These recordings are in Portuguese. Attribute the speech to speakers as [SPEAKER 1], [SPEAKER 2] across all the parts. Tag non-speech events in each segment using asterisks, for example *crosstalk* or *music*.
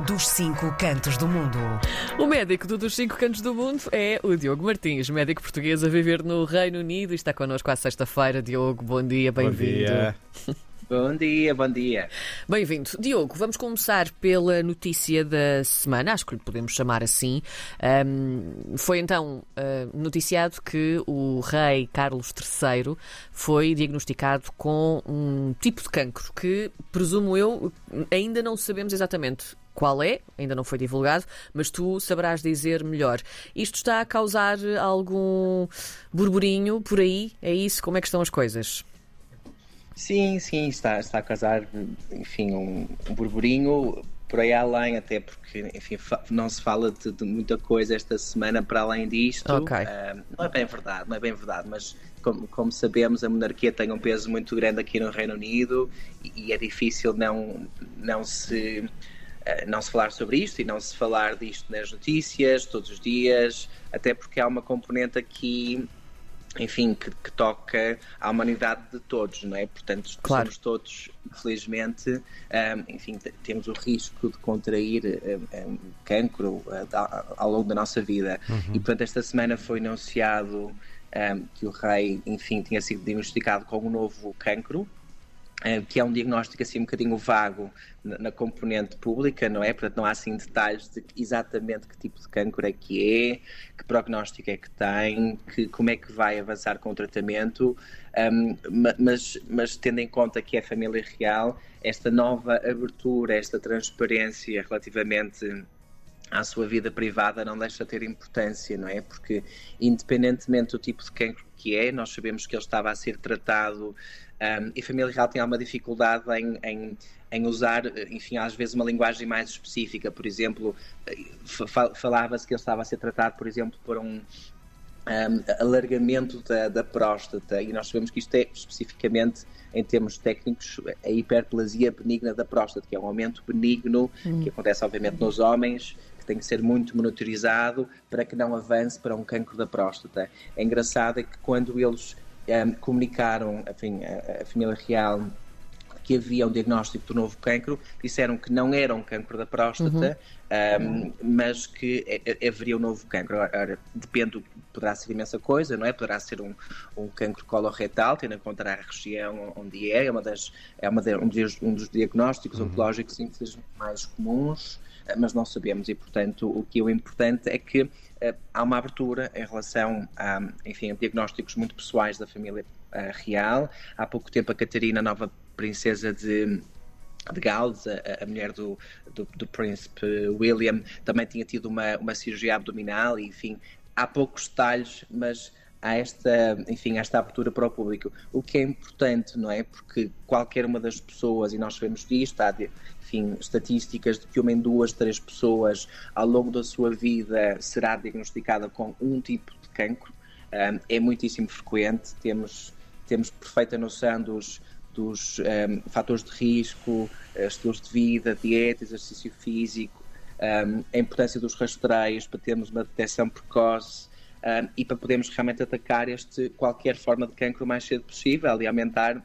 [SPEAKER 1] dos cinco cantos do mundo.
[SPEAKER 2] O médico do dos cinco cantos do mundo é o Diogo Martins, médico português a viver no Reino Unido. Está connosco à sexta-feira. Diogo, bom dia, bem-vindo. *laughs*
[SPEAKER 3] Bom dia, bom dia.
[SPEAKER 2] Bem-vindo. Diogo, vamos começar pela notícia da semana, acho que lhe podemos chamar assim. Um, foi então uh, noticiado que o rei Carlos III foi diagnosticado com um tipo de cancro que, presumo eu, ainda não sabemos exatamente qual é, ainda não foi divulgado, mas tu saberás dizer melhor. Isto está a causar algum burburinho por aí? É isso? Como é que estão as coisas?
[SPEAKER 3] Sim, sim, está, está a causar, enfim, um, um burburinho por aí além, até porque, enfim, não se fala de, de, muita coisa esta semana para além disto.
[SPEAKER 2] Okay. Uh,
[SPEAKER 3] não é bem verdade, não é bem verdade, mas como, como, sabemos, a monarquia tem um peso muito grande aqui no Reino Unido e, e é difícil não, não se uh, não se falar sobre isto e não se falar disto nas notícias todos os dias, até porque há uma componente aqui enfim, que, que, toca à humanidade de todos, não é? Portanto, claro. somos todos, infelizmente, um, enfim, temos o risco de contrair um, um cancro uh, ao longo da nossa vida. Uhum. E, portanto, esta semana foi anunciado que o rei, enfim, tinha sido diagnosticado com um novo cancro, que é um diagnóstico assim um bocadinho vago na, componente pública, não é? Portanto, não há assim detalhes de exatamente que tipo de cancro é que é, que prognóstico é que tem, que, como é que vai avançar com o tratamento, um, mas, mas tendo em conta que é família real, esta nova abertura, esta transparência relativamente à sua vida privada não deixa de ter importância, não é? Porque, independentemente do tipo de cancro que é, nós sabemos que ele estava a ser tratado um, e a família real tem alguma dificuldade em, em, em, usar, enfim, às vezes uma linguagem mais específica. Por exemplo, falava-se que ele estava a ser tratado, por exemplo, por um, um, alargamento da, da, próstata, e nós sabemos que isto é especificamente, em termos técnicos, a hiperplasia benigna da próstata, que é um aumento benigno hum. que acontece, obviamente, nos homens, tem que ser muito monitorizado para que não avance para um cancro da próstata. É engraçado é que quando eles um, ehm, comunicaram, enfim, a, a família real que havia um diagnóstico do novo cancro, disseram que não era um cancro da próstata, uhum. um, mas que haveria um novo cancro. Agora, depende, poderá ser imensa coisa, não é? Poderá ser um, um cancro coloretal, tendo em conta a região onde é, é, uma das, é uma de, um, dos, um dos diagnósticos uhum. oncológicos, infelizmente, mais comuns mas não sabemos e, portanto, o que é importante é que uh, há uma abertura em relação a, enfim, a diagnósticos muito pessoais da família uh, real. Há pouco tempo a Catarina, nova princesa de de Gales, a, a mulher do, do, do, príncipe William, também tinha tido uma, uma cirurgia abdominal enfim, há poucos detalhes, mas há esta, enfim, esta abertura para o público. O que é importante, não é? Porque qualquer uma das pessoas, e nós sabemos disto, há, enfim, estatísticas de que uma em duas, três pessoas ao longo da sua vida será diagnosticada com um tipo de cancro. Um, é muitíssimo frequente, temos, temos perfeita noção dos, dos um, fatores de risco, estilos de vida, dieta, exercício físico, um, a importância dos rastreios para termos uma detecção precoce um, e para podermos realmente atacar este, qualquer forma de cancro o mais cedo possível e aumentar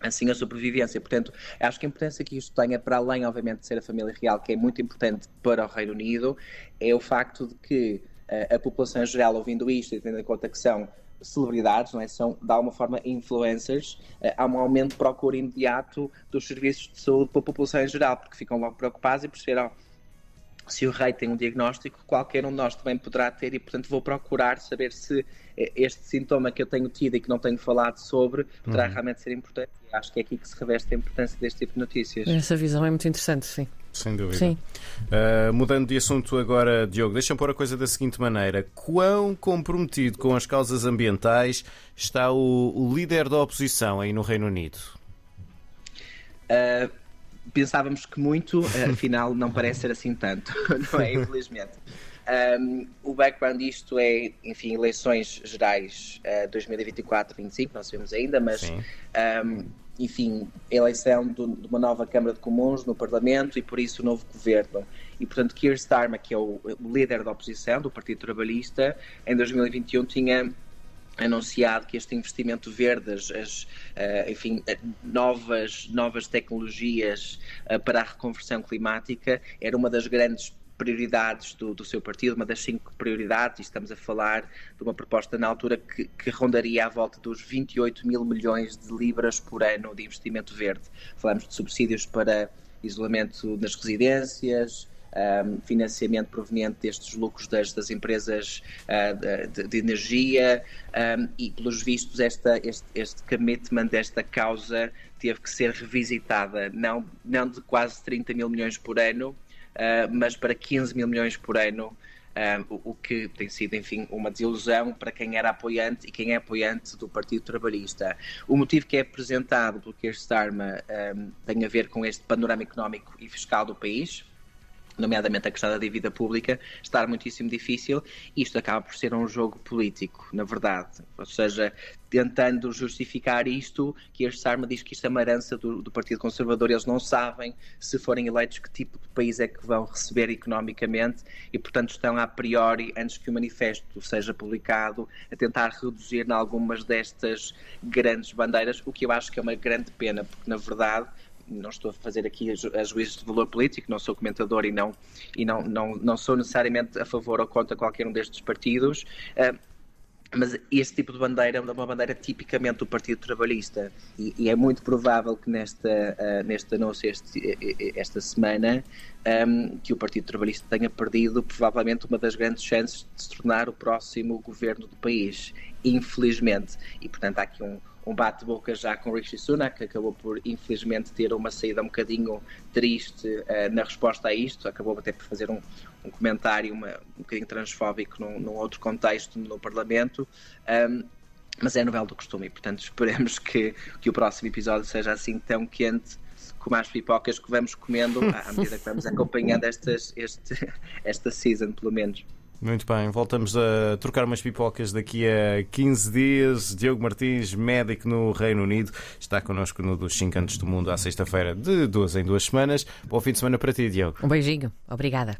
[SPEAKER 3] assim a sobrevivência. Portanto, acho que a importância que isto tenha, para além, obviamente, de ser a família real, que é muito importante para o Reino Unido, é o facto de que uh, a população em geral, ouvindo isto e tendo em conta que são celebridades, não é? são de alguma forma influencers, uh, há um aumento de procura imediato dos serviços de saúde para a população em geral, porque ficam logo preocupados e perceberam se o rei tem um diagnóstico, qualquer um de nós também poderá ter e, portanto, vou procurar saber se este sintoma que eu tenho tido e que não tenho falado sobre poderá uhum. realmente ser importante. E acho que é aqui que se reveste a importância deste tipo de notícias.
[SPEAKER 2] Essa visão é muito interessante, sim.
[SPEAKER 4] Sem dúvida. Sim. Uh, mudando de assunto agora, Diogo, deixa-me pôr a coisa da seguinte maneira: quão comprometido com as causas ambientais está o, o líder da oposição aí no Reino Unido?
[SPEAKER 3] Uh, pensávamos que muito, *laughs* afinal não parece ser assim tanto, *laughs* não é? Infelizmente. Um, o background disto é, enfim, eleições gerais uh, 2024-25, não sabemos ainda, mas, um, enfim, eleição de uma nova Câmara de Comuns no Parlamento e por isso o novo governo. E, portanto, Keir Starmer, que é o, o líder da oposição do Partido Trabalhista, em 2021 tinha anunciado que este investimento verde, as, as uh, enfim, novas, novas tecnologias uh, para a reconversão climática, era uma das grandes prioridades do, do, seu partido, uma das cinco prioridades, e estamos a falar de uma proposta na altura que, que, rondaria à volta dos 28 mil milhões de libras por ano de investimento verde. Falamos de subsídios para isolamento nas residências, um, financiamento proveniente destes lucros das, das empresas uh, de, de, energia um, e, pelos vistos, esta, este, este commitment desta causa teve que ser revisitada, não, não de quase 30 mil milhões por ano, mas para 15 mil milhões por ano. Um, o, que tem sido, enfim, uma desilusão para quem era apoiante e quem é apoiante do Partido Trabalhista. O motivo que é apresentado pelo Keir Starmer um, tem a ver com este panorama económico e fiscal do país, nomeadamente a questão da dívida pública, estar muitíssimo difícil. Isto acaba por ser um jogo político, na verdade. Ou seja, tentando justificar isto, que este Sarma diz que isto é uma herança do, do, Partido Conservador. Eles não sabem, se forem eleitos, que tipo de país é que vão receber economicamente e, portanto, estão a priori, antes que o manifesto seja publicado, a tentar reduzir em algumas destas grandes bandeiras, o que eu acho que é uma grande pena, porque, na verdade, não estou a fazer aqui a juízos de valor político, não sou comentador e não, e não, não, não sou necessariamente a favor ou contra qualquer um destes partidos. Uh, mas este tipo de bandeira é uma bandeira tipicamente do Partido Trabalhista e, e é muito provável que nesta, uh, neste anúncio este, esta semana um, que o Partido Trabalhista tenha perdido provavelmente uma das grandes chances de se tornar o próximo governo do país, infelizmente. E portanto há aqui um, um bate-boca já com Rishi Sunak, que acabou por, infelizmente, ter uma saída um bocadinho triste uh, na resposta a isto, acabou até por fazer um, um comentário uma, um bocadinho transfóbico num, num outro contexto no Parlamento. Um, mas é novela do costume portanto, *laughs* esperemos que, que o próximo episódio seja assim tão quente como as pipocas que vamos comendo à medida que vamos acompanhando estas, este, *laughs* esta season, pelo menos.
[SPEAKER 4] Muito bem, voltamos a trocar umas pipocas daqui a 15 dias. Diogo Martins, médico no Reino Unido, está connosco no dos 5 Cantos do Mundo à sexta-feira, de duas em duas semanas. Bom fim de semana para ti, Diogo.
[SPEAKER 2] Um beijinho, obrigada.